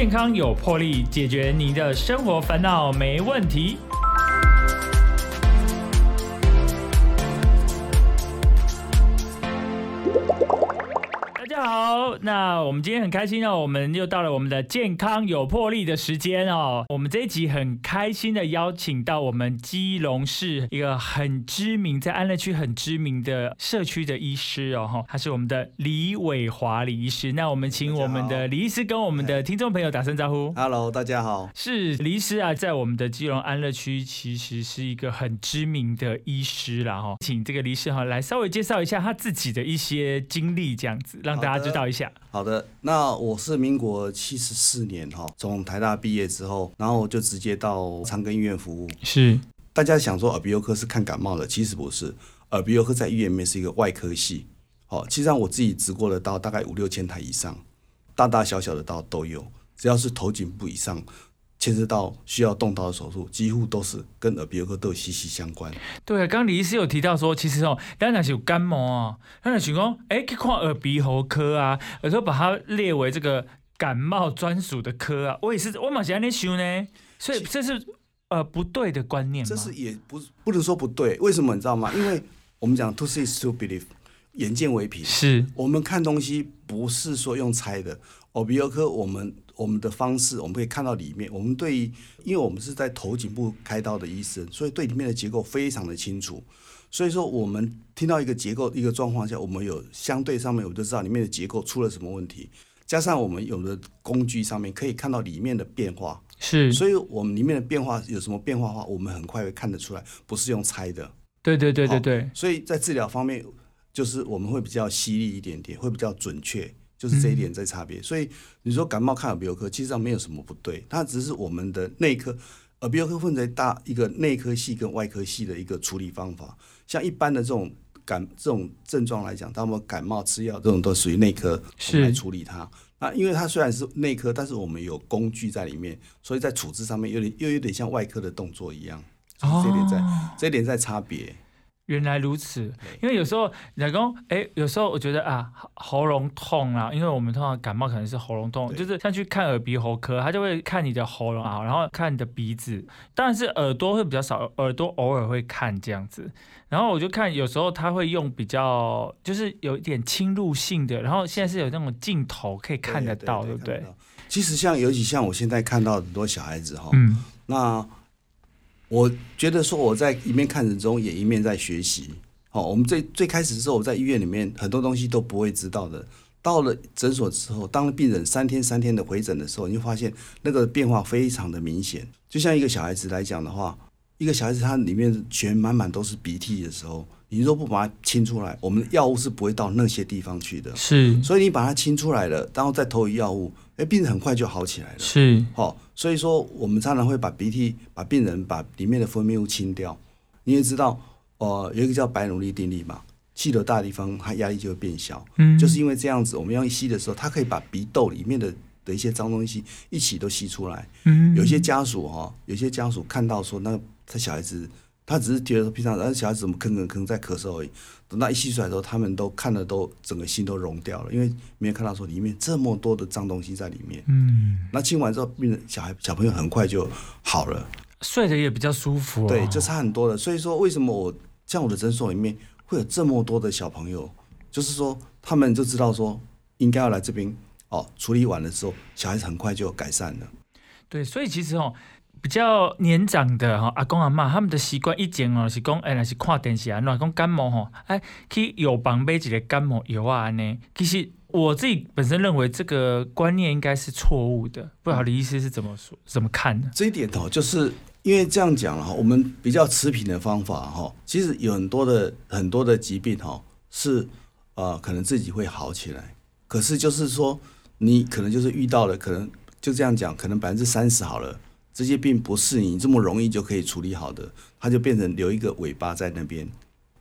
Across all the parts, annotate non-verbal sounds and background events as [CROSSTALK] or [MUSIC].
健康有魄力，解决您的生活烦恼没问题。好，那我们今天很开心哦，我们又到了我们的健康有魄力的时间哦。我们这一集很开心的邀请到我们基隆市一个很知名，在安乐区很知名的社区的医师哦，哈，他是我们的李伟华李医师。那我们请我们的李医师跟我们的听众朋友打声招呼。Hello，大家好。是李医师啊，在我们的基隆安乐区其实是一个很知名的医师啦哈，请这个李医师哈来稍微介绍一下他自己的一些经历，这样子让大家知道一下。好的，那我是民国七十四年哈，从台大毕业之后，然后我就直接到长庚医院服务。是大家想说耳鼻喉科是看感冒的，其实不是，耳鼻喉科在医院里面是一个外科系。好，其实上我自己直过的刀大概五六千台以上，大大小小的刀都有，只要是头颈部以上。牵涉到需要动刀的手术，几乎都是跟耳鼻喉科都有息息相关。对啊，刚刚李医师有提到说，其实哦，当然是有感冒啊，当然想讲，哎，去看耳鼻喉科啊，有时候把它列为这个感冒专属的科啊，我也是，我马上在想呢，所以这是呃不对的观念吗？这是也不不能说不对，为什么你知道吗？因为我们讲 to see is to believe，眼见为凭。是我们看东西不是说用猜的。耳鼻喉科我们我们的方式，我们可以看到里面。我们对于，因为我们是在头颈部开刀的医生，所以对里面的结构非常的清楚。所以说，我们听到一个结构一个状况下，我们有相对上面，我们就知道里面的结构出了什么问题。加上我们有的工具上面可以看到里面的变化，是，所以我们里面的变化有什么变化的话，我们很快会看得出来，不是用猜的。对对对对对，所以在治疗方面，就是我们会比较犀利一点点，会比较准确，就是这一点在差别。所以你说感冒看耳鼻喉科，其实上没有什么不对，它只是我们的内科耳鼻喉科分为大一个内科系跟外科系的一个处理方法。像一般的这种感这种症状来讲，他们感冒吃药这种都属于内科来处理它。那因为它虽然是内科，但是我们有工具在里面，所以在处置上面有点又有点像外科的动作一样。哦这一点在，这一点在差别。原来如此，因为有时候老公，哎，有时候我觉得啊，喉喉咙痛啊，因为我们通常感冒可能是喉咙痛，就是像去看耳鼻喉科，他就会看你的喉咙啊，然后看你的鼻子，当然是耳朵会比较少，耳朵偶尔会看这样子。然后我就看有时候他会用比较，就是有一点侵入性的，然后现在是有那种镜头可以看得到，对不对？其实像尤其像我现在看到很多小孩子哈，嗯，那我觉得说我在一面看人中也一面在学习。哦，我们最最开始的时候，我在医院里面很多东西都不会知道的。到了诊所之后，当病人三天三天的回诊的时候，你就发现那个变化非常的明显。就像一个小孩子来讲的话，一个小孩子他里面全满满都是鼻涕的时候，你若不把它清出来，我们的药物是不会到那些地方去的。是所以你把它清出来了，然后再投以药物，哎，病人很快就好起来了。是，好、所以说我们常常会把鼻涕、把病人把里面的分泌物清掉。你也知道，呃，有一个叫白努力定律嘛，气流大的地方，它压力就会变小。嗯，就是因为这样子，我们要吸的时候，它可以把鼻窦里面的的一些脏东西一起都吸出来。嗯有些家属哈、有些家属看到说，那他小孩子，他只是觉得说平常，那小孩子怎么吭吭吭在咳嗽而已。等到一吸出来的时候，他们都看了都整个心都融掉了，因为没有看到说里面这么多的脏东西在里面。嗯，那清完之后，病人小孩小朋友很快就好了，睡得也比较舒服、哦，对，就差很多了。所以说，为什么我像我的诊所里面会有这么多的小朋友，就是说他们就知道说应该要来这边哦，处理完了之后，小孩子很快就有改善了。对，所以其实哦，比较年长的哈、阿公阿妈他们的习惯以前哦是讲，哎，若是看电视啊，那讲感冒吼，哎，去药房买一个感冒药啊安尼。其实我自己本身认为这个观念应该是错误的，不知道李医师是怎么说、怎么看的？这一点哦，就是因为这样讲了哈，我们比较持平的方法哈，其实有很多的很多的疾病哈是呃可能自己会好起来，可是就是说你可能就是遇到了，可能就这样讲，可能百分之三十好了，这些病不是你这么容易就可以处理好的，它就变成留一个尾巴在那边。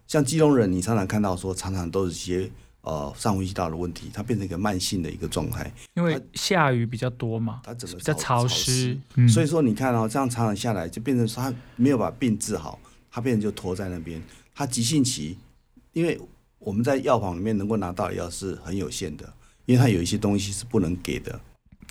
像基隆人，你常常看到说，常常都是一些呃上呼吸道的问题，它变成一个慢性的一个状态。因为下雨比较多嘛，它整个比较潮潮湿，嗯，所以说你看哦，这样常常下来，就变成说他没有把病治好，他变成就拖在那边。他急性期，因为我们在药房里面能够拿到的药是很有限的，因为它有一些东西是不能给的。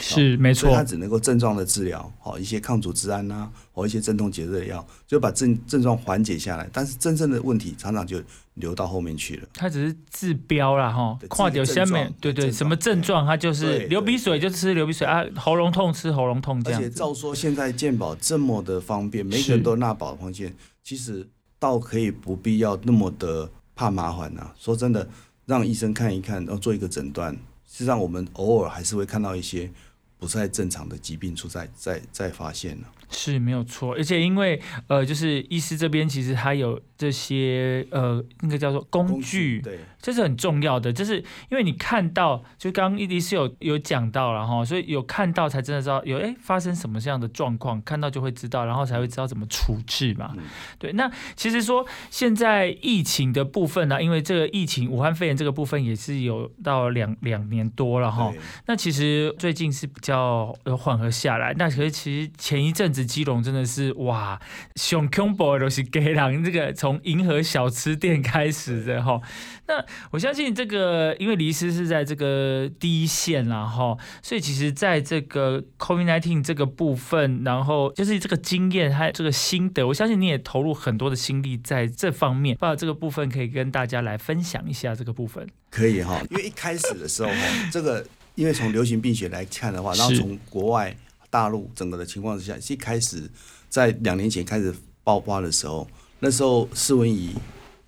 是没错所以它，只能够症状的治疗，好一些抗组织胺啊，或一些镇痛解热的药，就把症症状缓解下来。但是真正的问题常常就留到后面去了。它只是治标啦哈对，跨掉下面对对，症什么症状它就是流鼻水就吃流鼻水啊，喉咙痛吃喉咙痛这样而且。照说现在健保这么的方便，每个人都纳保的方便，其实倒可以不必要那么的怕麻烦呐、说真的，让医生看一看，然后做一个诊断，实际上我们偶尔还是会看到一些不太正常的疾病处在在在发现了、是没有错，而且因为呃，就是医师这边其实他有这些呃，那个叫做工具，对，这是很重要的，就是因为你看到，就刚刚伊迪是有有讲到了哈，所以有看到才真的知道有哎发生什么这样的状况，看到就会知道，然后才会知道怎么处置嘛。嗯。对，那其实说现在疫情的部分呢、因为这个疫情武汉肺炎这个部分也是有到两两年多了哈，那其实最近是比较有缓和下来，那可是其实前一阵子基隆真的是哇，熊恐怖的都是给人这个从银河小吃店开始的哈。那我相信这个，因为黎师是在这个第一线啦哈，所以其实在这个 COVID-19 这个部分，然后就是这个经验还有这个心得，我相信你也投入很多的心力在这方面，把这个部分可以跟大家来分享一下这个部分。可以哈，因为一开始的时候哈，这个因为从流行病学来看的话，然后从国外大陆整个的情况之下，一开始在两年前开始爆发的时候，那时候施文仪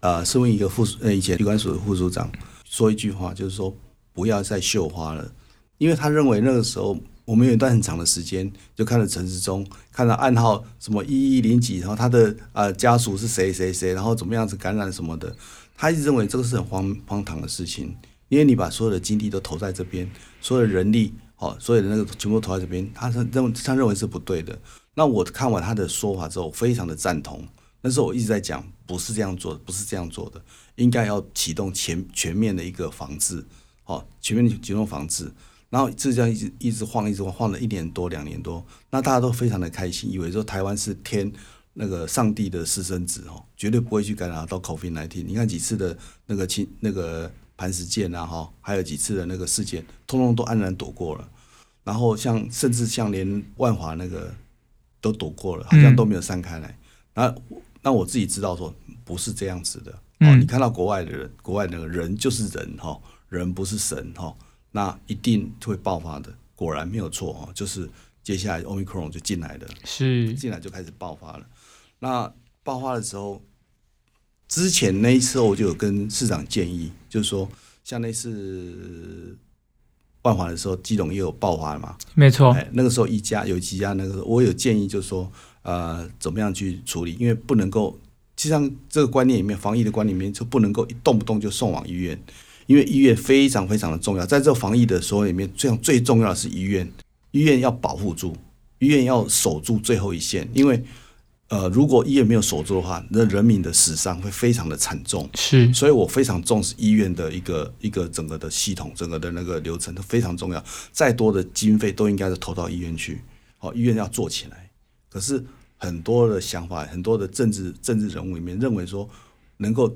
呃施文仪一个副呃以前旅管署的副署长？说一句话，就是说不要再绣花了，因为他认为那个时候。我们有一段很长的时间，就看到陈时中，看到暗号什么一一零几，然后他的呃家属是谁谁谁，然后怎么样子感染什么的，他一直认为这个是很荒荒唐的事情，因为你把所有的精力都投在这边，所有的人力，哦，所有的那个全部投在这边，他是认为他认为是不对的。那我看完他的说法之后，非常的赞同。那时候我一直在讲，不是这样做的，不是这样做的，应该要启动全全面的一个防治，哦，全面的启动防治。然后这样一直一直晃，一直晃，晃了一年多、两年多，那大家都非常的开心，以为说台湾是天那个上帝的私生子哦，绝对不会去感染到 COVID 1 9你看几次的那个亲那个磐石舰啊哈，还有几次的那个事件，通通都安然躲过了。然后像甚至像连万华那个都躲过了，好像都没有散开来。那那我自己知道说不是这样子的。哦，嗯你看到国外的人，国外那个人就是人哈，人不是神哈，那一定会爆发的。果然没有错哈，就是接下来 Omicron 就进来了。是进来就开始爆发了。那爆发的时候，之前那一次我就有跟市长建议，就是说，像那次万华的时候，基隆也有爆发嘛，没错，哎，那个时候一家有几家，那个我有建议，就是说，呃，怎么样去处理，因为不能够，实际上这个观念里面，防疫的观念里面就不能够一动不动就送往医院，因为医院非常非常的重要，在这个防疫的时候里面，这样最重要的是医院，医院要保护住，医院要守住最后一线，因为呃，如果医院没有守住的话，那人民的死伤会非常的惨重。是所以我非常重视医院的一个一个整个的系统，整个的那个流程都非常重要。再多的经费都应该是投到医院去，好，医院要做起来。可是很多的想法，很多的政治政治人物里面认为说，能够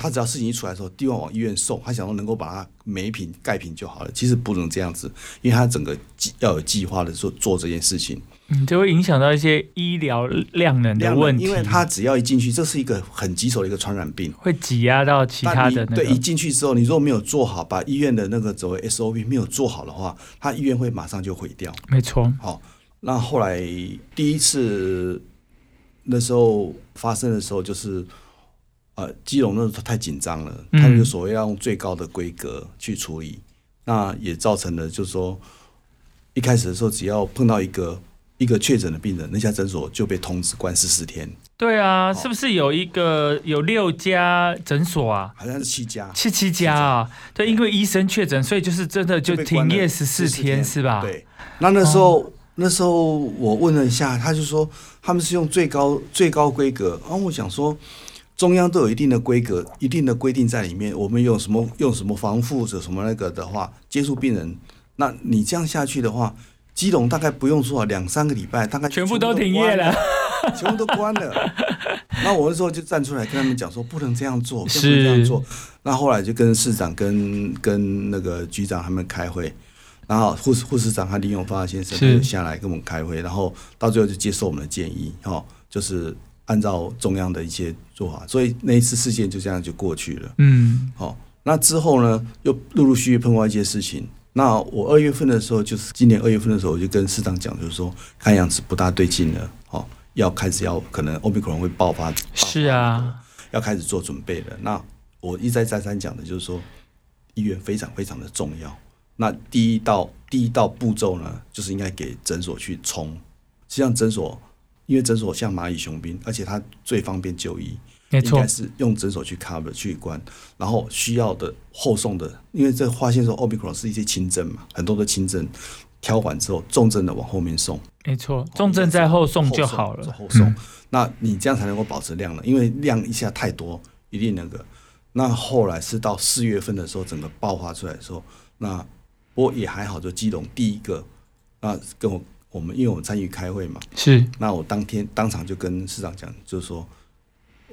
他只要事情一出来的时候，地方往医院送，他想说能够把它每瓶盖平就好了。其实不能这样子，因为他整个计要有计划的做做这件事情。嗯，就会影响到一些医疗量能的能问题，因为他只要一进去，这是一个很棘手的一个传染病。会挤压到其他的对，一，进去之后，你如果没有做好，把医院的那个所谓 SOP 没有做好的话，他医院会马上就毁掉。没错，好，那后来第一次那时候发生的时候，就是呃，基隆那时候太紧张了，嗯他们就所谓要用最高的规格去处理，那也造成了就是说，一开始的时候只要碰到一个一个确诊的病人，那家诊所就被通知关十四天，对啊，是不是有一个有六家诊所啊？好像是七家。七七家啊，对，因为医生确诊，所以就是真的就停业十四14天，是吧？，对，那那时候、那时候我问了一下，他就说他们是用最高最高规格，然后我想说。中央都有一定的规格、一定的规定在里面。我们用什么用什么防护者什么那个的话，接触病人，那你这样下去的话，基隆大概不用说两三个礼拜，大概全部都停业了，全部都关了。那我那时候就站出来跟他们讲说，不能这样做，不能这样做。那后来就跟市长、跟跟那个局长他们开会，然后护士护士长和李永发先生就下来跟我们开会，然后到最后就接受我们的建议，哈，就是按照中央的一些做法，所以那一次事件就这样就过去了。嗯，好，那之后呢，又陆陆续续碰到一些事情。那我二月份的时候，就是今年二月份的时候，我就跟市长讲，就是说看样子不大对劲了，哦，要开始要可能欧米克戎会爆发，是啊，要开始做准备了。那我一再再三讲的就是说，医院非常非常的重要。那第一道第一道步骤呢，就是应该给诊所去冲。实际上诊所，因为诊所像蚂蚁雄兵，而且它最方便就医，没错应该，是用诊所去 cover 去关，然后需要的后送的，因为这发现说 omicron 是一些轻症嘛，很多的轻症挑完之后，重症的往后面送，没错，重症在后送就好了。后送，嗯那你这样才能够保持量了，因为量一下太多，一定那个。那后来是到四月份的时候，整个爆发出来的时候，那不过也还好，就基隆第一个，那跟我我们因为我们参与开会嘛，是，那我当天当场就跟市长讲，就是说，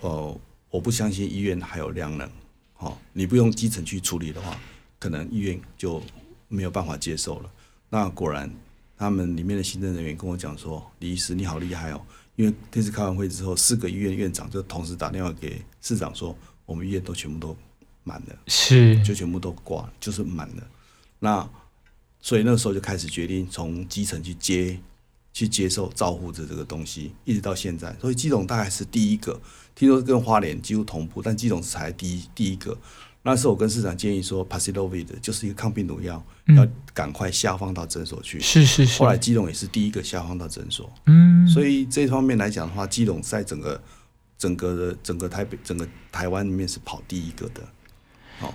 呃，我不相信医院还有量能，哦，你不用基层去处理的话，可能医院就没有办法接受了。那果然，他们里面的行政人员跟我讲说，李医师你好厉害哦，因为这次开完会之后，四个医院院长就同时打电话给市长说，我们医院都全部都满了。是，就全部都挂了，就是满了。那所以那时候就开始决定从基层去接，去接受照护的这个东西，一直到现在。所以基隆大概是第一个，听说跟花莲几乎同步，但基隆才第一第一个。那时候我跟市长建议说 p a x i l o v i d 就是一个抗病毒药，嗯要赶快下放到诊所去。是是是后，来基隆也是第一个下放到诊所。嗯，所以这方面来讲的话，基隆在整个整个的整个台北整个台湾里面是跑第一个的，好、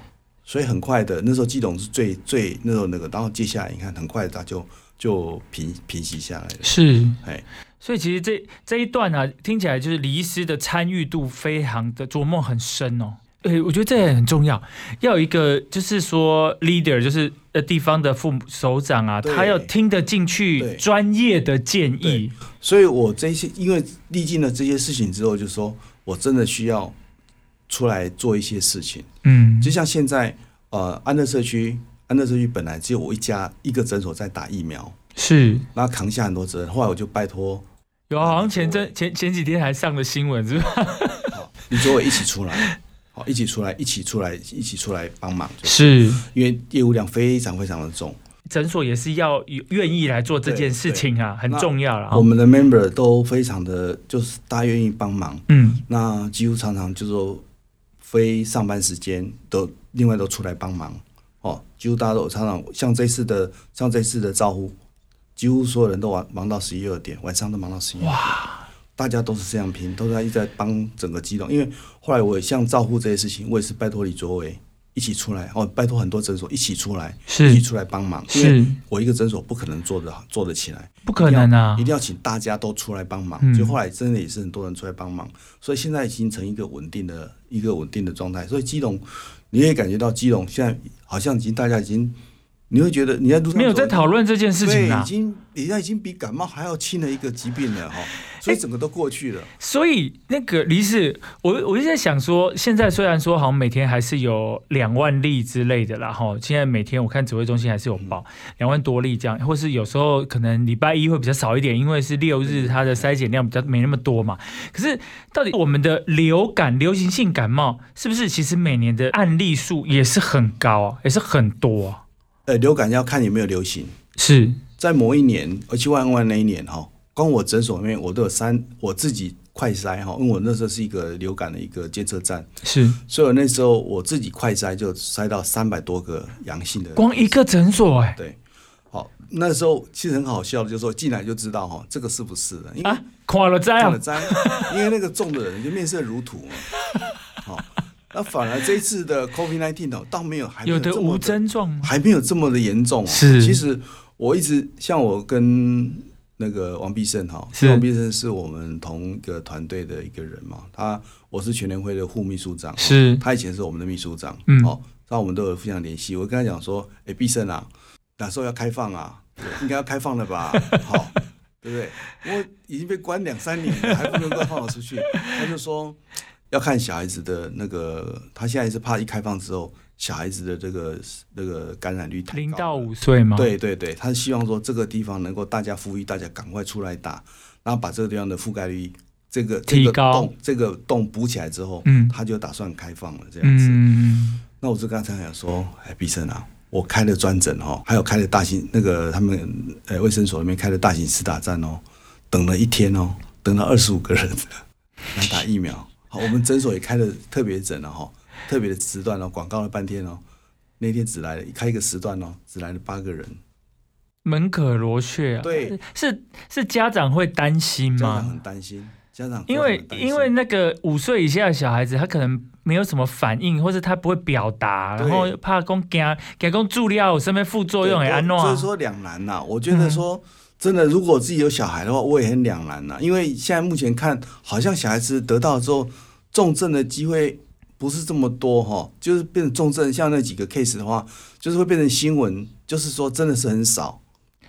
所以很快的那时候季董是最最那时候那个，然后接下来你看很快的它就就平平息下来了，是，哎，所以其实这这一段啊，听起来就是李医师的参与度非常的琢磨很深哦。哎，我觉得这也很重要，要有一个就是说 leader，就是呃地方的副首长啊，他要听得进去专业的建议。所以我这些因为历经了这些事情之后，就说我真的需要出来做一些事情，嗯，就像现在呃安乐社区，安乐社区本来只有我一家一个诊所在打疫苗，是。然后扛下很多责任，后来我就拜托有啊，好像前阵前前几天还上了新闻，是吧？[LAUGHS] 好，你跟我一起出来，好，一起出来，一起出来，一起出来帮忙，就是。是，因为业务量非常非常的重，诊所也是要有愿意来做这件事情啊，很重要了。我们的 member 都非常的，就是大家愿意帮忙，嗯，那几乎常常就说非上班时间都另外都出来帮忙，哦，几乎大家都常常像这次的像这次的招呼，几乎所有人都忙忙到十一二点，晚上都忙到十一二点。大家都是这样拼，都在一直在帮整个机动。因为后来我也像照护这些事情，我也是拜托李卓伟一起出来，哦，拜托很多诊所一起出来，一起出来帮忙。因为是我一个诊所不可能做得好做得起来，不可能啊一，定要请大家都出来帮忙。嗯就后来真的也是很多人出来帮忙，所以现在已经成一个稳定的一个稳定的状态。所以基隆，你也感觉到基隆现在好像已经大家已经，你会觉得你在路上没有在走讨论这件事情已。经人家已经比感冒还要轻的一个疾病了哈，所以整个都过去了。所以那个李氏，我我就在想说，现在虽然说好像每天还是有两万例之类的啦，哈，现在每天我看指挥中心还是有报两万多例这样，或是有时候可能礼拜一会比较少一点，因为是六日它的筛检量比较没那么多嘛。可是到底我们的流感、流行性感冒是不是其实每年的案例数也是很高啊，也是很多啊？呃，流感要看有没有流行，是。在某一年二七万万那一年哈，光我诊所里面我都有三，我自己快筛哈，因为我那时候是一个流感的一个监测站，是，所以我那时候我自己快筛就筛到三百多个阳性的。光一个诊所哎、对，好，那时候其实很好笑的，就是说进来就知道哈，这个是不是的，因为啊，垮了灾啊，看了灾，因为那个中的人就面色如土嘛。好，[LAUGHS] 那反而这一次的 COVID nineteen 哦，倒没有，还没有的无这么的症状？还没有这么的严重、哦。是其实我一直像我跟那个王必胜哈，是王必胜是我们同一个团队的一个人嘛，他我是全联会的副秘书长，是他以前是我们的秘书长，嗯哦，那我们都有互相联系。我跟他讲说，哎、必胜啊，哪时候要开放啊？应该要开放了吧？好，[LAUGHS] 对不对？我已经被关两三年了，还不能够放我出去。他就说要看小孩子的那个，他现在是怕一开放之后，小孩子的这个那个感染率太高了零到五岁吗？，对对对，他希望说这个地方能够大家呼吁大家赶快出来打，然后把这个地方的覆盖率这个这个提高洞这个洞补起来之后，嗯他就打算开放了这样子。嗯，那我就跟他讲说，哎，毕生啊，我开了专诊哦，还有开了大型那个他们呃卫生所里面开了大型施打站哦，等了一天哦，等了二十五个人 [LAUGHS] 来打疫苗。好，我们诊所也开了特别诊了哈，特别的时段哦，广告了半天哦，那天只来了开一个时段哦，只来了八个人，门可罗雀啊。对，是是家长会担心家长很？担心，家长因为因为那个五岁以下的小孩子，他可能没有什么反应，或者他不会表达，然后怕讲惊惊讲注料我身边副作用也安怎啊？所以说两难呐、我觉得说。真的，如果自己有小孩的话，我也很两难呐、因为现在目前看，好像小孩子得到之后，重症的机会不是这么多哈，就是变成重症，像那几个 case 的话，就是会变成新闻，就是说真的是很少，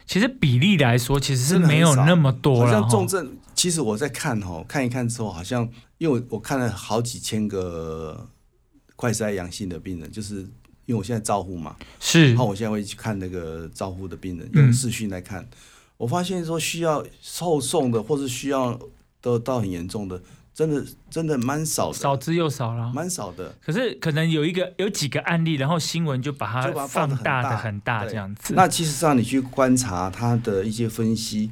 其实比例来说，其实是没有那么多。像重症。其实我在看哈，看一看之后，好像因为我我看了好几千个快筛阳性的病人，就是因为我现在照护嘛，是然后我现在会去看那个照护的病人，嗯用视讯来看。我发现说需要后送的，或是需要得到很严重的，真的真的蛮少的，少之又少了。蛮少的。可是可能有一个有几个案例，然后新闻就把它放大的很大这样子。那其实上你去观察它的一些分析，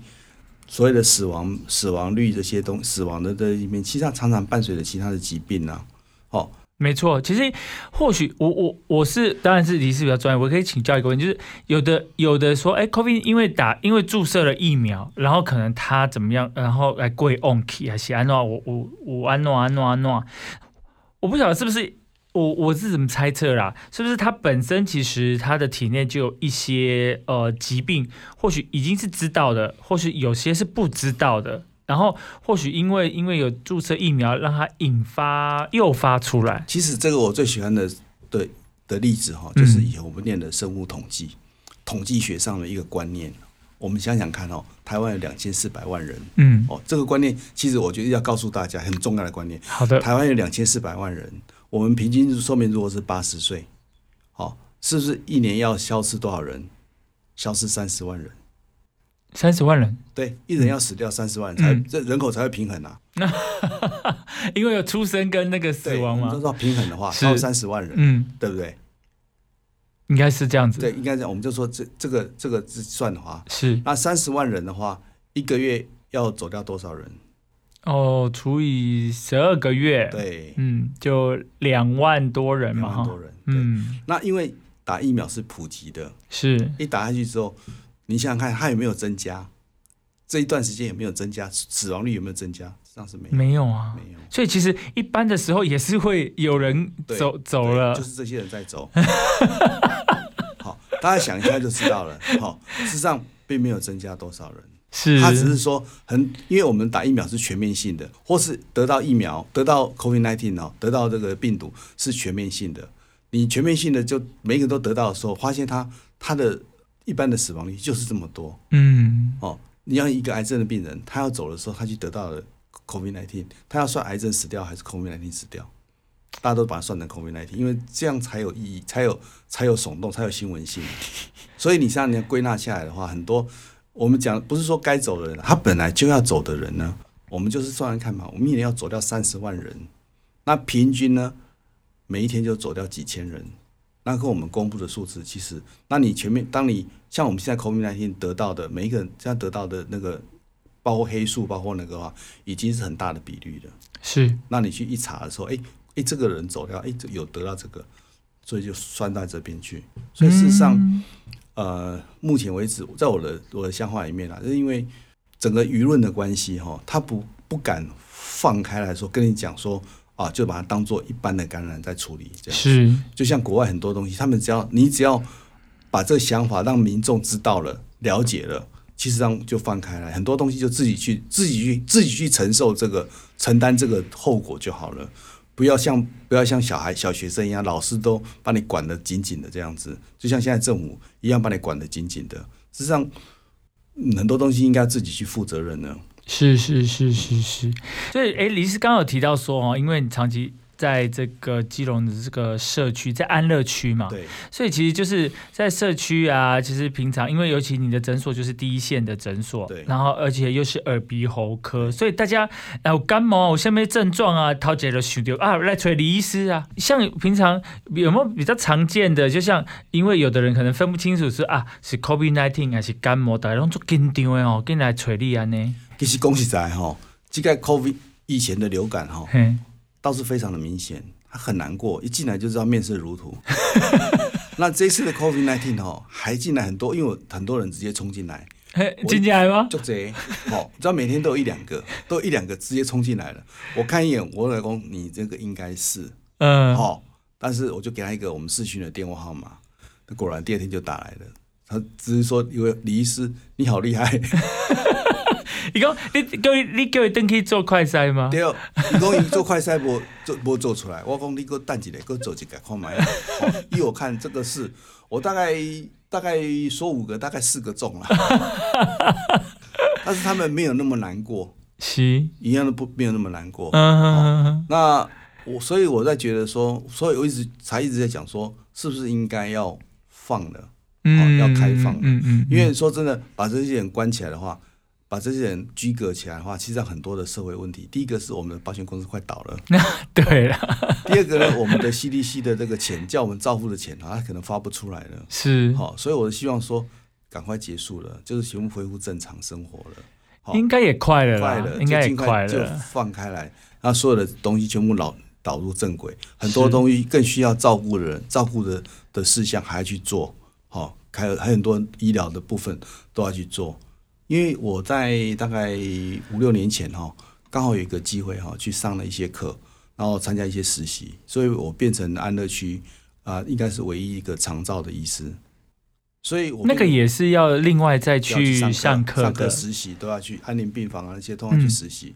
所谓的死亡死亡率这些东死亡的这一面，其实它常常伴随着其他的疾病啊。哦，没错，其实或许我我我是当然是离是比较专业，我可以请教一个问题，就是有的有的说，哎，COVID 因为打因为注射了疫苗，然后可能他怎么样，然后来跪 on key 还是安诺我我我安诺安诺安诺，我不晓得是不是我我是怎么猜测啦，是不是他本身其实他的体内就有一些呃疾病，或许已经是知道的，或许有些是不知道的。然后或许因为因为有注射疫苗，让它引发诱发出来，其实这个我最喜欢的的的例子哈，嗯就是以前我们念的生物统计，统计学上的一个观念。我们想想看哦，台湾有两千四百万人嗯，哦，这个观念其实我觉得要告诉大家很重要的观念。好的，台湾有两千四百万人，我们平均寿命如果是八十岁，好、是不是一年要消失多少人？消失三十万人。三十万人，对，一人要死掉三十万人，才、嗯。这人口才会平衡啊。[LAUGHS] 因为有出生跟那个死亡嘛，们都知道平衡的话，是。超三十万人，嗯，对不对？应该是这样子，对，应该这样。我们就说这这个这个算的话，是。那三十万人的话，一个月要走掉多少人？哦，除以十二个月，，对，嗯，就两万多人嘛，哈。两万多，人。对，嗯，那因为打疫苗是普及的，是。一打下去之后，你想想看，它有没有增加？这一段时间有没有增加？死亡率有没有增加？实际上是没有，没有啊，没有。所以其实一般的时候也是会有人对走走了，就是这些人在走。好，大家想一下就知道了。好，事实上并没有增加多少人，[LAUGHS] 是，他只是说很，因为我们打疫苗是全面性的，或是得到疫苗得到 COVID-19 哦，得到这个病毒是全面性的。你全面性的就每个人都得到的时候，发现他他的一般的死亡率就是这么多嗯，哦。你要一个癌症的病人，他要走的时候，他去得到了 COVID-19，他要算癌症死掉还是 COVID-19 死掉？大家都把它算成 COVID-19，因为这样才有意义，才有才有耸动，才有新闻性。[LAUGHS] 所以你像你要归纳下来的话，很多我们讲不是说该走的人，他本来就要走的人呢，我们就是算算看嘛，我们一年要走掉三十万人，那平均呢，每一天就走掉几千人。那跟我们公布的数字，其实，那你前面，当你像我们现在 COVID-19 得到的每一个人这样得到的那个，包括黑数，包括那个的话，已经是很大的比率了。是，那你去一查的时候，哎、哎、这个人走掉，哎、这有得到这个，所以就算到这边去。所以事实上，嗯呃，目前为止，在我的我的想法里面啊，就是因为整个舆论的关系哈，他不不敢放开来说跟你讲说啊，就把它当做一般的感染在处理，这样。是，就像国外很多东西，他们只要你只要把这个想法让民众知道了、了解了，其实上就放开来，很多东西就自己去、自己去、自己去承受这个、承担这个后果就好了。不要像不要像小孩、小学生一样，老师都把你管得紧紧的这样子，就像现在政府一样把你管得紧紧的。事实上，嗯很多东西应该自己去负责任呢。是是是是是，所以哎，李医师刚刚有提到说哦，因为你长期在这个基隆的这个社区，在安乐区嘛，对，所以其实就是在社区啊，其实平常因为尤其你的诊所就是第一线的诊所，对。然后而且又是耳鼻喉科，所以大家呃有感冒啊有下面症状啊，陶姐都想到啊来找李医师啊。像平常有没有比较常见的，就像因为有的人可能分不清楚是啊是 COVID nineteen 还是感冒，大家拢做紧张的哦，跟来找你安呢，其实讲实在哈，这个 COVID 以前的流感哈，嘿，倒是非常的明显，他很难过，一进来就知道面色如土。[LAUGHS] 那这一次的 COVID 1 9哦，还进来很多，因为很多人直接冲进来，嘿，进进来吗？就这，哦，你知道每天都有一两个，都有一两个直接冲进来了。我看一眼，我老公，你这个应该是，嗯，哦，但是我就给他一个我们视讯的电话号码，那果然第二天就打来了。他只是说，因为李医师你好厉害，[LAUGHS] 你讲你叫你你叫伊登去做快筛吗？对，你讲伊做快筛无 [LAUGHS] 做无做出来，我讲你给我等一下，给我做一个看卖。哦，依我看这个是我大概大概说五个，大概四个中了，[LAUGHS] 但是他们没有那么难过，是，一样的不没有那么难过。那我所以我在觉得说，所以我一直才一直在讲说，是不是应该要放了？嗯，要开放了嗯嗯，因为说真的，把这些人关起来的话，把这些人拘隔起来的话，其实上很多的社会问题。第一个是我们的保险公司快倒了，[LAUGHS] 对了，第二个呢，我们的 CDC 的这个钱叫我们照付的钱啊，它可能发不出来了。是，好、所以我希望说赶快结束了，就是全部恢复正常生活了。好应该也快了，快了，应该也快了就放开来，那所有的东西全部导导入正轨，很多东西更需要照顾的人，照顾的的事项还要去做，好、还有还有很多医疗的部分都要去做。因为我在大概五六年前哈，刚好有一个机会哈，去上了一些课，然后参加一些实习，所以我变成安乐区啊、应该是唯一一个长照的医师。所以我那个也是要另外再要去上上课、课的，实习都要去安宁病房啊那些都要去实习。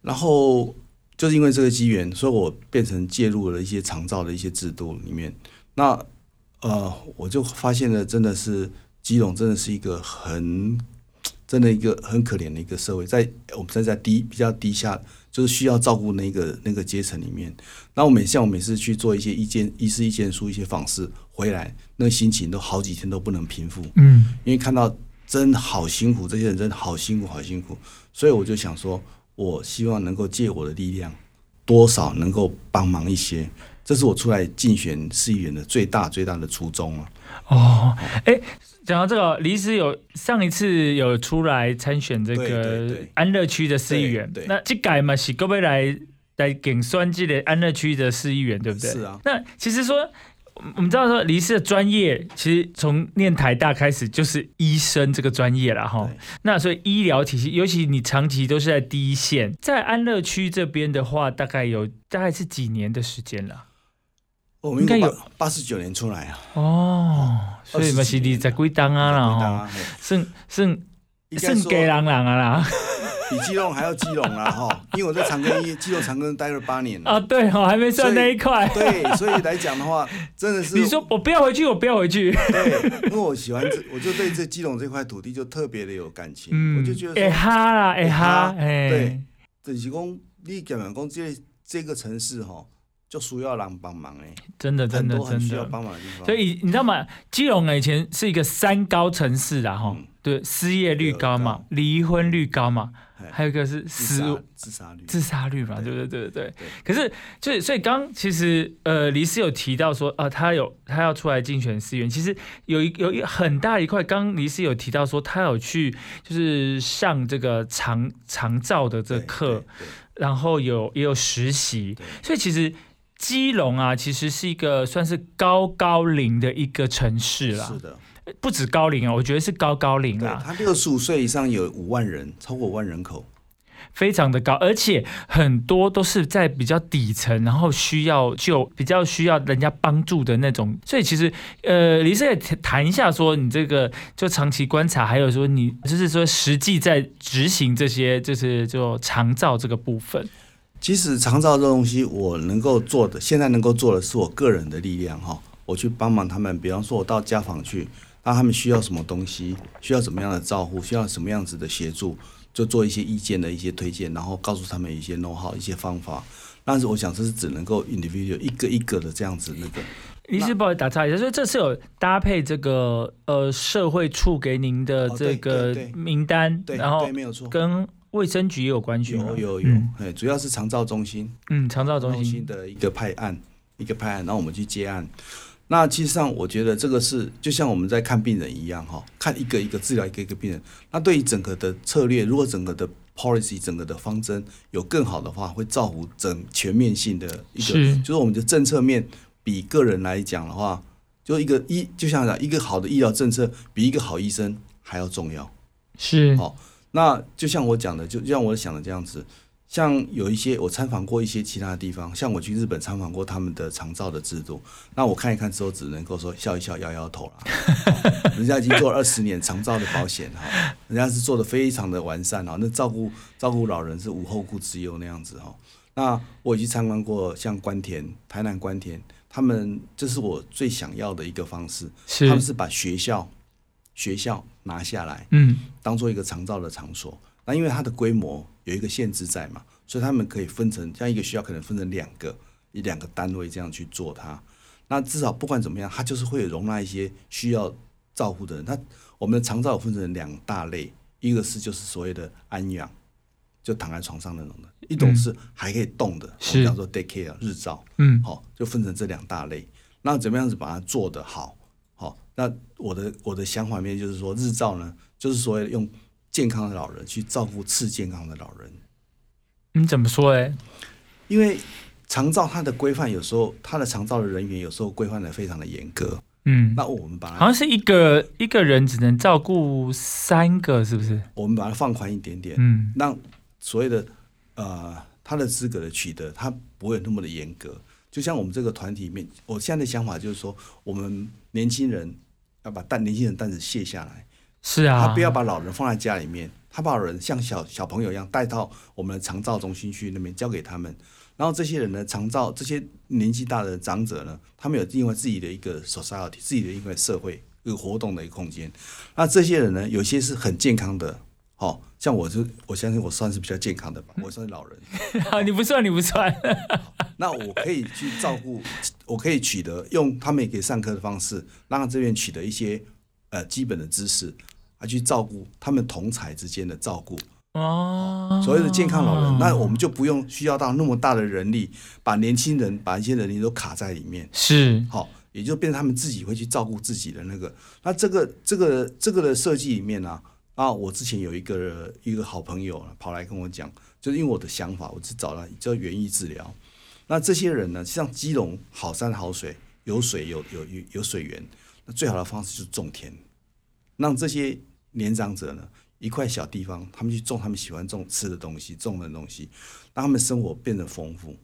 然后就是因为这个机缘，所以我变成介入了一些长照的一些制度里面。那呃，我就发现了，真的是基隆真的是一个很真的一个很可怜的一个社会，在我们站在低比较低下，就是需要照顾那个那个阶层里面。那我每像我每次去做一些意见医师意见书、一些访视回来，那个心情都好几天都不能平复。嗯，因为看到真的好辛苦，这些人真的好辛苦，好辛苦，所以我就想说，我希望能够借我的力量，多少能够帮忙一些，这是我出来竞选市议员的最大最大的初衷啊。哦，哎，讲到这个，李医师有上一次有出来参选这个安乐区的市议员那这改嘛是各位来来竞选这个安乐区的市议员，对不对？是啊那其实说。我们知道说，李医师的专业其实从念台大开始就是医生这个专业了哈。那所以医疗体系，尤其你长期都是在第一线，在安乐区这边的话，大概有大概是几年的时间了。我们应该有。八十九年出来啊，哦，所以嘛是二十几档啊啦算算算给人人啊啦。[LAUGHS] 比基隆还要基隆啦哈，因为我在长庚医基隆长庚待了八年了。啊，对哦，还没算那一块。对，所以来讲的话，[LAUGHS] 真的是你说我不要回去，我不要回去。对，因为我喜欢这，我就对这基隆这块土地就特别的有感情，我就觉得哎说，哈啦，哎哈，哎，对，就是讲你讲讲讲这这个城市哈，就需要人帮忙哎，真的真的真的需要的。帮忙的地方。所以你知道吗？基隆啊以前是一个三高城市啦，哈嗯，对，失业率高嘛，离婚率高嘛，哎还有一个是死自杀率，自杀率嘛，对对不对？对对对。可是，就是所以刚其实呃，黎斯有提到说啊、他有他要出来竞选市议员，其实有一有一很大一块，刚黎斯有提到说他有去就是上这个长长照的这课，，然后有也有实习，所以其实。基隆啊，其实是一个算是高高龄的一个城市啦是，的，不止高龄啊，我觉得是高高龄对啦，他六十五岁以上有五万人，超过五万人口。非常的高，而且很多都是在比较底层，然后需要就比较需要人家帮助的那种。所以其实，呃，李师也谈一下说，你这个就长期观察，还有说你就是说实际在执行这些，就是就长照这个部分。其实长照这东西，我能够做的，现在能够做的是我个人的力量哈，我去帮忙他们。比方说，我到家访去，那他们需要什么东西，需要什么样的照顾，需要什么样子的协助，就做一些意见的一些推荐，然后告诉他们一些 know how 一些方法。但是我想这是只能够 individual 一个一个的这样子那个。医师，不好意思打岔一下，所以这次有搭配这个呃社会处给您的这个名单，对然后对，没有错。跟卫生局也有关系吗有有有嗯，哎，主要是长照中心嗯，长照中心的一个派案，一个派案，然后我们去接案。那其实上，我觉得这个是就像我们在看病人一样哈，看一个一个治疗一个一个病人。那对于整个的策略，如果整个的 policy 整个的方针有更好的话，会造福整全面性的一个，是就是我们的政策面比个人来讲的话，就一个医就像讲一个好的医疗政策比一个好医生还要重要。是好那就像我讲的，就就像我想的这样子，像有一些我参访过一些其他的地方，像我去日本参访过他们的长照的制度，那我看一看之后，只能够说笑一笑，摇摇头啦。好 [LAUGHS] 人家已经做了二十年长照的保险哈，人家是做的非常的完善哈，那照顾照顾老人是无后顾之忧那样子哈。那我已去参观过像关田、台南关田，他们这是我最想要的一个方式，他们，是把学校学校拿下来。嗯，当做一个长照的场所。那因为它的规模有一个限制在嘛，所以他们可以分成像一个学校可能分成两个一两个单位这样去做它。那至少不管怎么样，它就是会容纳一些需要照顾的人。那我们的长照分成两大类，一个是就是所谓的安养，就躺在床上那种的；一种是还可以动的，我们叫做 day care 日照。嗯，好、就分成这两大类。那怎么样子把它做得好？好、那我的我的想法里面就是说，日照呢，就是所谓用健康的老人去照顾次健康的老人，你怎么说？哎，因为长照它的规范有时候它的长照的人员有时候规范的非常的严格。嗯，那我们把它好像是一个一个人只能照顾三个，是不是？我们把它放宽一点点，嗯，让所谓的呃他的资格的取得，他不会那么的严格。就像我们这个团体里面，我现在的想法就是说，我们年轻人要把担年轻人担子卸下来。是啊，他不要把老人放在家里面，他把老人像小小朋友一样带到我们的长照中心去那边交给他们。然后这些人呢，长照这些年纪大的长者呢，他们有另外自己的一个 society，自己的一个社会一个活动的一个空间。那这些人呢，有些是很健康的，哦，像我就我相信我算是比较健康的吧，我算是老人。[LAUGHS] 你不算，你不算。[LAUGHS] 那我可以去照顾，我可以取得用他们也可以上课的方式，让他这边取得一些呃基本的知识，啊，去照顾他们同才之间的照顾。哦，所谓的健康老人，那我们就不用需要到那么大的人力，把年轻人把一些人力都卡在里面，是好，也就变成他们自己会去照顾自己的那个。那这个这个这个的设计里面呢、啊，我之前有一个一个好朋友跑来跟我讲，就是因为我的想法，我去找了叫园艺治疗。那这些人呢，像基隆好山好水，有水有有有有水源，那最好的方式就是种田，让这些年长者呢，一块小地方，他们去种他们喜欢种吃的东西，种的东西，让他们生活变得丰富。哦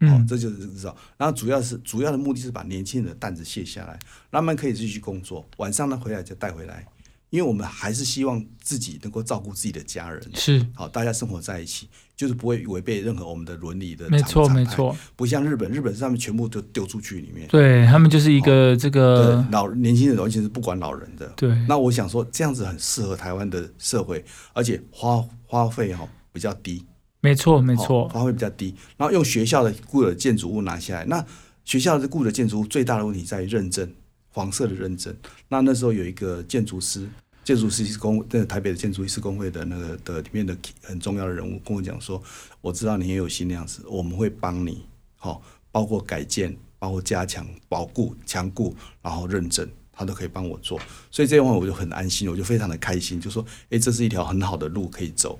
嗯，这就是知道。然后主要是主要的目的是把年轻人的担子卸下来，让他们可以继续工作，晚上呢回来再带回来，因为我们还是希望自己能够照顾自己的家人。是，好，大家生活在一起，就是不会违背任何我们的伦理的常没错没错，不像日本，日本是他们全部都丢出去里面，对他们就是一个这对个，老年轻人完全是不管老人的。对，那我想说，这样子很适合台湾的社会，而且花花费哈比较低，没错没哦错，花费比较低。然后用学校的固有的建筑物拿下来，那学校的固有的建筑物最大的问题在于认证，黄色的认证。那那时候有一个建筑师，建筑师是工，那台北的建筑师工会的那个的里面的很重要的人物跟我讲说，我知道你也有心那样子，我们会帮你，好、包括改建，包括加强保固、强固，然后认证。他都可以帮我做，所以这一块我就很安心，我就非常的开心，就说，诶，这是一条很好的路可以走。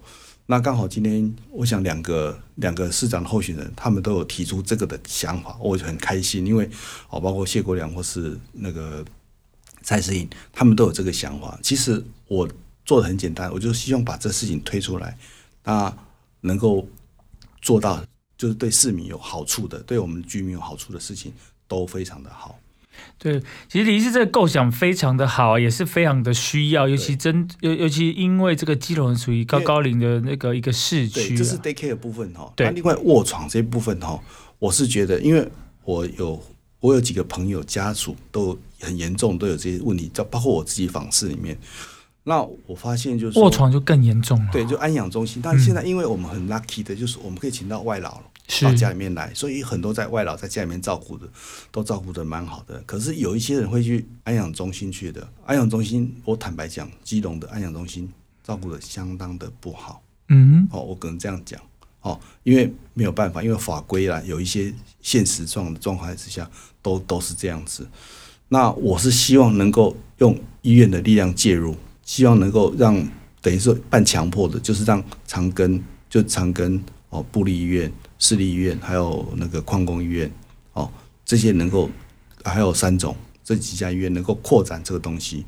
那刚好今天，我想两个两个市长的候选人，他们都有提出这个的想法，我就很开心，因为哦，包括谢国良或是那个蔡世颖，他们都有这个想法。其实我做的很简单，我就希望把这事情推出来，那能够做到就是对市民有好处的，对我们居民有好处的事情，都非常的好。对，其实李医师这个构想非常的好，也是非常的需要，尤其真尤尤其因为这个基隆属于高高龄的那个一个市对，区这是啊，day care 的部分哈。对那另外卧床这部分哈，我是觉得，因为我有我有几个朋友家属都很严重，都有这些问题，包包括我自己访视里面。那我发现就是卧床就更严重了。对，就安养中心。但现在因为我们很 lucky 的，就是我们可以请到外劳是到家里面来，所以很多在外劳在家里面照顾的都照顾的蛮好的。可是有一些人会去安养中心去的，安养中心我坦白讲，基隆的安养中心照顾的相当的不好。嗯，哦，我可能这样讲哦，因为没有办法，因为法规啦，有一些现实状的状况之下，都都是这样子。那我是希望能够用医院的力量介入，希望能够让等于说半强迫的，就是让长庚就长庚哦，布立医院、市立医院，还有那个矿工医院哦，这些能够还有三种这几家医院能够扩展这个东西，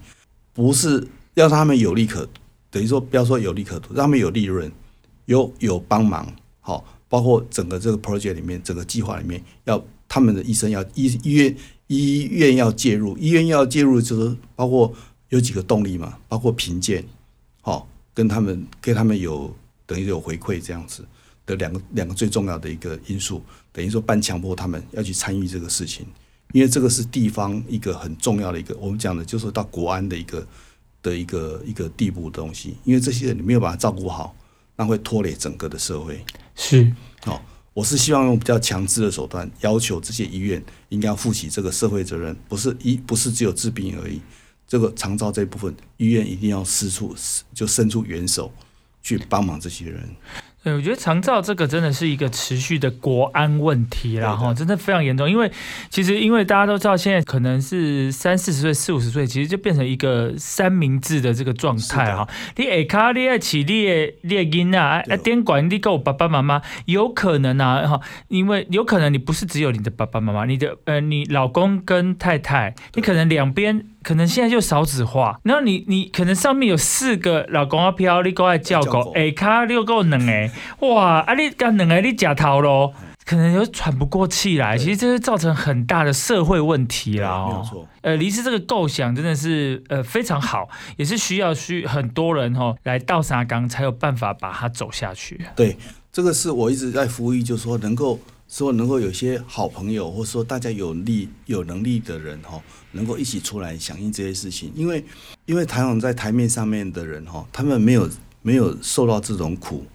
不是要让他们有利可，等于说不要说有利可图，让他们有利润，有有帮忙，好、包括整个这个 project 里面，整个计划里面，要他们的医生要医医院医院要介入，医院要介入就是包括有几个动力嘛，包括评鉴，好、跟他们跟他们有等于有回馈这样子。的两个两个最重要的一个因素，等于说半强迫他们要去参与这个事情，因为这个是地方一个很重要的一个，我们讲的就是到国安的一个的一个一个地步的东西，因为这些人你没有把他照顾好，那会拖累整个的社会。是哦，我是希望用比较强制的手段，要求这些医院应该要负起这个社会责任，不是一不是只有治病而已。这个长照这一部分，医院一定要施出就伸出援手去帮忙这些人。对，我觉得长照这个真的是一个持续的国安问题啦，哈，真的非常严重。因为其实因为大家都知道，现在可能是三四十岁、四五十岁，其实就变成一个三明治的这个状态哈。你下卡你爱起你的你的囡啊，啊对点管你跟我爸爸妈妈，有可能啊哈，因为有可能你不是只有你的爸爸妈妈，你的呃你老公跟太太，你可能两边。可能现在就少子化，然后你你可能上面有四个老公啊飘，你过来叫狗，哎卡你又够两个，哇啊你干两个你假头咯，可能有喘不过气来，其实这是造成很大的社会问题对啦、哦。没有错。呃，离世这个构想真的是呃非常好，也是需要需很多人哈、哦、来倒沙缸才有办法把它走下去。对，这个是我一直在呼吁，就是说能够说能够有些好朋友，或者说大家有力有能力的人哈，能够一起出来响应这些事情，因为因为台湾在台面上面的人哈，他们没有没有受到这种苦，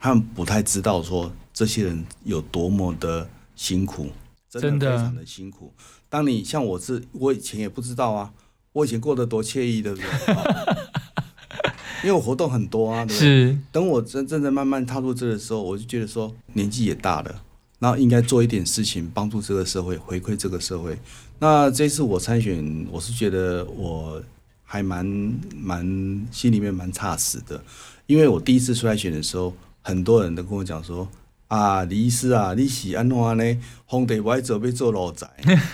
他们不太知道说这些人有多么的辛苦，真的非常的辛苦。当你像我是，我以前也不知道啊，我以前过得多惬意，对不对？[LAUGHS] 哦因为我活动很多啊，对不对？是，等我真正的慢慢踏入这的时候，我就觉得说年纪也大了，然后应该做一点事情，帮助这个社会，回馈这个社会。那这次我参选，我是觉得我还蛮蛮心里面蛮踏实的，因为我第一次出来选的时候，很多人都跟我讲说。啊，李医师啊，你是安怎呢？皇帝不爱做，要做老宅，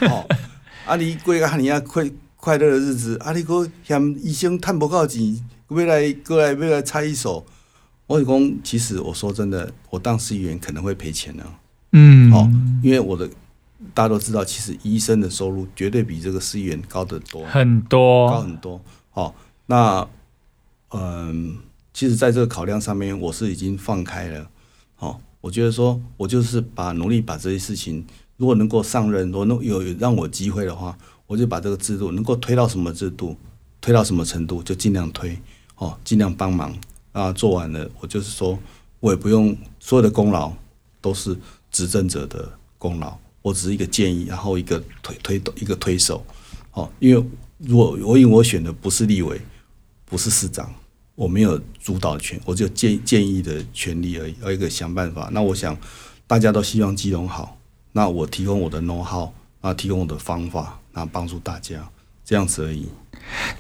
吼、[LAUGHS] 啊，你过个遐尔啊快快乐的日子，啊，你搁嫌医生趁不够钱，要来过来要来插一手。我是讲，其实我说真的，我当市议员可能会赔钱呢、嗯，哦，因为我的大家都知道，其实医生的收入绝对比这个市议员高得多，很多高，很多。哦，那嗯，其实在这个考量上面，我是已经放开了。哦，我觉得说我就是把努力把这些事情，如果能够上任，如果能有有让我机会的话，我就把这个制度能够推到什么制度，推到什么程度就尽量推，哦，尽量帮忙啊。做完了，我就是说我也不用所有的功劳都是执政者的功劳，我只是一个建议，然后一个推推动一个推手，哦，因为如果我因为我选的不是立委，不是市长，我没有主导权，我只有建建议的权利而已，要一个想办法。那我想大家都希望基隆好，那我提供我的 know how，那提供我的方法，那帮助大家，这样子而已。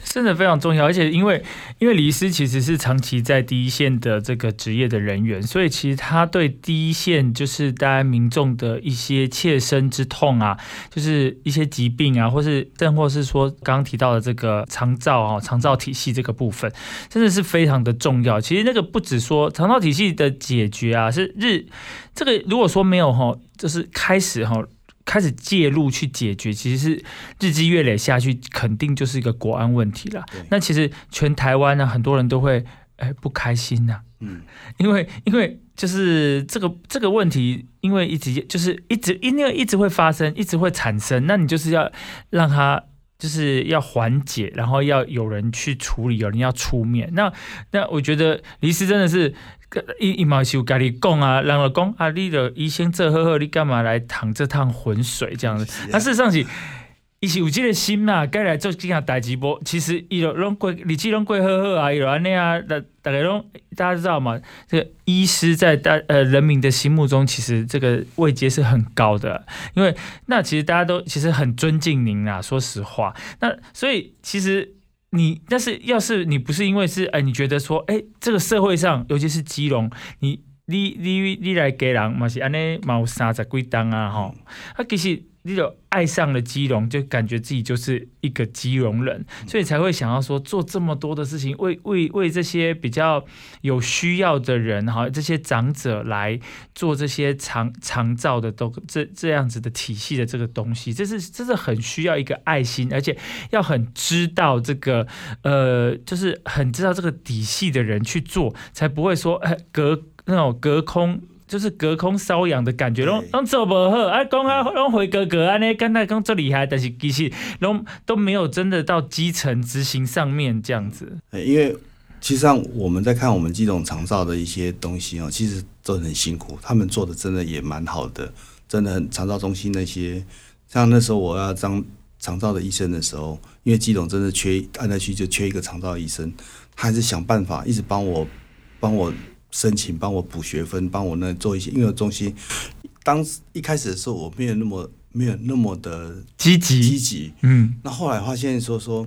真的非常重要，而且因为因为李医师其实是长期在第一线的这个职业的人员，所以其实他对第一线就是大家民众的一些切身之痛啊，就是一些疾病啊，或是甚或是说刚刚提到的这个肠照啊、肠照体系这个部分，真的是非常的重要。其实那个不止说肠道体系的解决啊，是日这个如果说没有哈，就是开始哈。开始介入去解决，其实是日积月累下去，肯定就是一个国安问题了。那其实全台湾呢，很多人都会哎不开心呐、嗯，因为因为就是这个这个问题，因为一直就是一直因为一直会发生，一直会产生，那你就是要让它就是要缓解，然后要有人去处理，有人要出面。那那我觉得黎师真的是一一毛修跟你讲啊，然后讲啊，你的医生这呵呵，你干嘛来淌这趟浑水这样子？那事实上是。伊是有这个心呐，该来做这样代志波。其实伊有拢过，日子拢过好好啊，有安尼啊，大大家拢大家知道嘛？这个医师在大呃人民的心目中，其实这个位阶是很高的。因为那其实大家都其实很尊敬您啊，说实话。那所以其实你，但是要是你不是因为是哎，你觉得说哎，这个社会上，尤其是基隆，你你你你来给人嘛是安尼，嘛有三十几单啊吼，啊其实。你就爱上了基隆，就感觉自己就是一个基隆人，所以才会想要说做这么多的事情，为为为这些比较有需要的人哈，这些长者来做这些长长照的都这这样子的体系的这个东西，这是这是很需要一个爱心，而且要很知道这个呃，就是很知道这个底细的人去做，才不会说哎隔那种隔空。就是隔空瘙痒的感觉，拢拢做不好，啊，讲啊，拢回哥哥啊，那刚才讲最厉害，但是其实拢都没有真的到基层执行上面这样子。因为其实上我们在看我们基隆长照的一些东西哦，其实都很辛苦，他们做的真的也蛮好的，真的很长照中心那些，像那时候我要当长照的医生的时候，因为基隆真的缺按下去就缺一个长照医生，他还是想办法一直帮我帮我。申请帮我补学分，帮我那做一些婴儿中心。当一开始的时候，我没有那么没有那么的积极积极。嗯，那后来发现说说，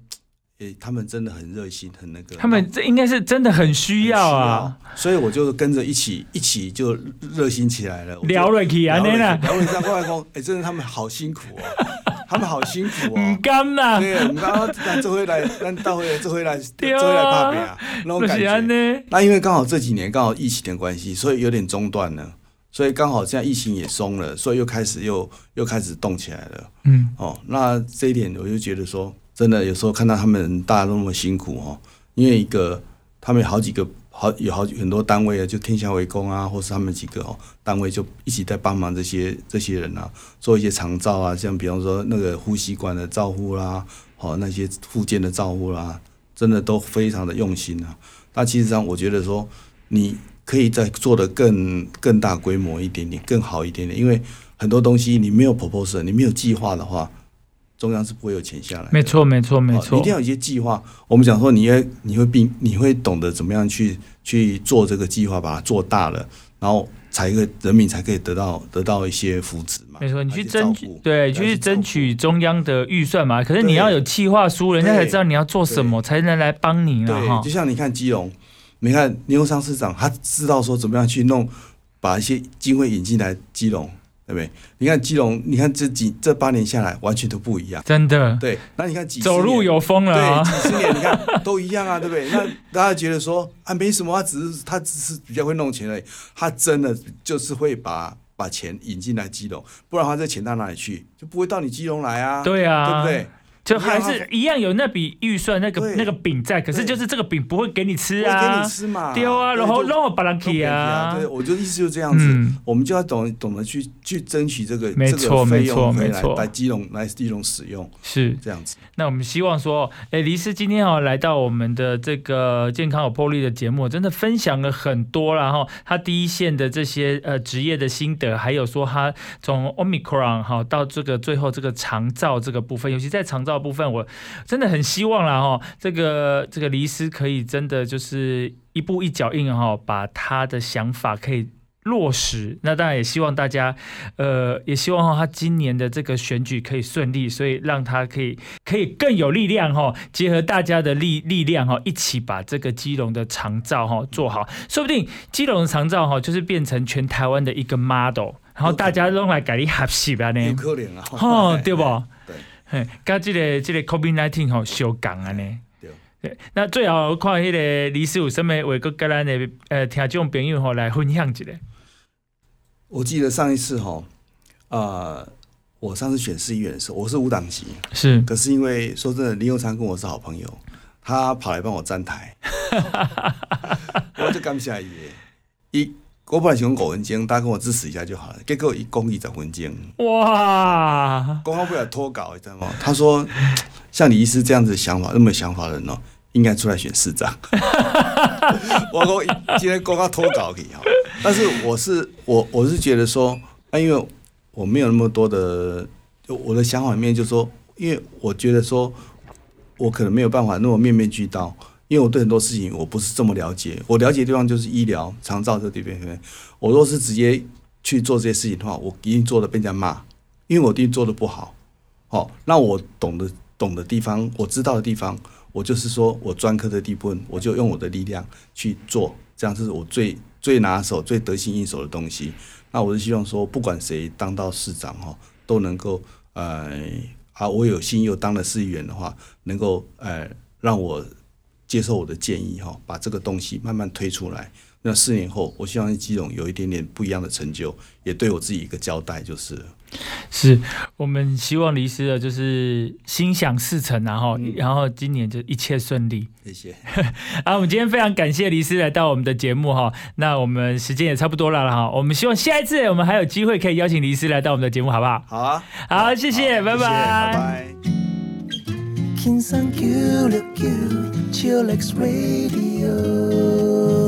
诶，他们真的很热心，很那个。他们这应该是真的很需要啊，所以我就跟着一起一起就热心起来了。聊了起啊，聊了聊了上过来说，哎，真的他们好辛苦哦。他们好辛苦哦，唔甘呐，对，唔甘，咱这回来，咱到回来，这回来，这回来拍片啊，那种感觉。那因为刚好这几年刚好疫情的关系，所以有点中断了，所以刚好现在疫情也松了，所以又开始又又开始动起来了。嗯，哦，那这一点我就觉得说，真的有时候看到他们大家都那么辛苦哦，因为一个他们有好几个。好有好很多单位啊，就天下为公啊，或是他们几个哦单位就一起在帮忙这些这些人啊，做一些长照啊，像比方说那个呼吸管的照护啦，哦那些附件的照护啦，真的都非常的用心啊。那其实上我觉得说，你可以再做的更更大规模一点点，更好一点点，因为很多东西你没有 proposal，你没有计划的话。中央是不会有钱下来，没错，没错，没错，一定要有一些计划。我们讲说，你会，你会并，你会懂得怎么样去去做这个计划，把它做大了，然后才个人民才可以得到得到一些福祉嘛。没错，你去争取，对，去争取中央的预算嘛。可是你要有计划书，人家才知道你要做什么，才能来帮你啊。对，就像你看基隆，你看牛商市长，他知道说怎么样去弄，把一些机会引进来基隆。对不对？你看基隆，你看这几这八年下来，完全都不一样。真的。对，那你看几走路有风了。对，几十年你看都一样啊，对不对？那大家觉得说啊，没什么，他只是他只是比较会弄钱而已。他真的就是会把把钱引进来基隆，不然他这钱到哪里去？就不会到你基隆来啊。对啊，对不对？就还是一样有那笔预算，那个那个饼在，可是就是这个饼不会给你吃啊，给你吃嘛，丢啊，然后然后把它给啊，对，我就意思就这样子，我们就要懂懂得去去争取这个没错没错没错，来基隆来基隆使用是。这样子。那我们希望说，哎，黎师今天哦来到我们的这个健康有魄力的节目，真的分享了很多，然后他第一线的这些呃职业的心得，还有说他从 omicron 哈到这个最后这个长照这个部分，尤其在长照。部分我真的很希望啦哈，这个这个黎师可以真的就是一步一脚印哈，把他的想法可以落实。那当然也希望大家，呃，也希望哈他今年的这个选举可以顺利，所以让他可以可以更有力量哈，结合大家的力力量哈，一起把这个基隆的长照哈做好，说不定基隆的长照哈就是变成全台湾的一个 model，然后大家都来改你合适吧呢？有可能啊，哦，对不？[LAUGHS] 嘿，跟这个这个 COVID nineteen 吼相共安尼。对，那最后看迄个李师有什么话，个跟咱的呃听众朋友吼来分享一下。我记得上一次吼，呃，我上次选市议员的时候，我是无党籍，是，可是因为说真的，林佑昌跟我是好朋友，他跑来帮我站台，[LAUGHS] 我就感谢伊，一我本来想讲五分钟，大家跟我支持一下就好了。结果一公一十分钟，哇，公告不了脱稿，你知道吗？他说，[TSK] 像李医师这样子的想法，那么有想法的人哦，应该出来选市长。[LAUGHS] 我讲今天公告脱稿可以哈，但是我是我我是觉得说，啊，因为我没有那么多的，就我的想法里面就说，因为我觉得说，我可能没有办法那么面面俱到，因为我对很多事情我不是这么了解，我了解的地方就是医疗、长照这地方。我若是直接去做这些事情的话，我一定做的被人家骂，因为我一定做的不好。好，那我懂的懂的地方，我知道的地方，我就是说我专科的地部分，我就用我的力量去做，这样是我最最拿手、最得心应手的东西。那我是希望说，不管谁当到市长哈，都能够呃啊，我有心又当了市议员的话，能够呃让我接受我的建议哈，把这个东西慢慢推出来。那四年后，我希望基隆有一点点不一样的成就，也对我自己一个交代，就是了。是我们希望黎师的就是心想事成，然后然后今年就一切顺利。谢谢。[LAUGHS] 啊，我们今天非常感谢黎师来到我们的节目哈，那我们时间也差不多了了哈，我们希望下一次我们还有机会可以邀请黎师来到我们的节目，好不好？好啊，好，谢谢，拜拜，拜拜。 킹상 큐 큐, 치얼렉스 라디오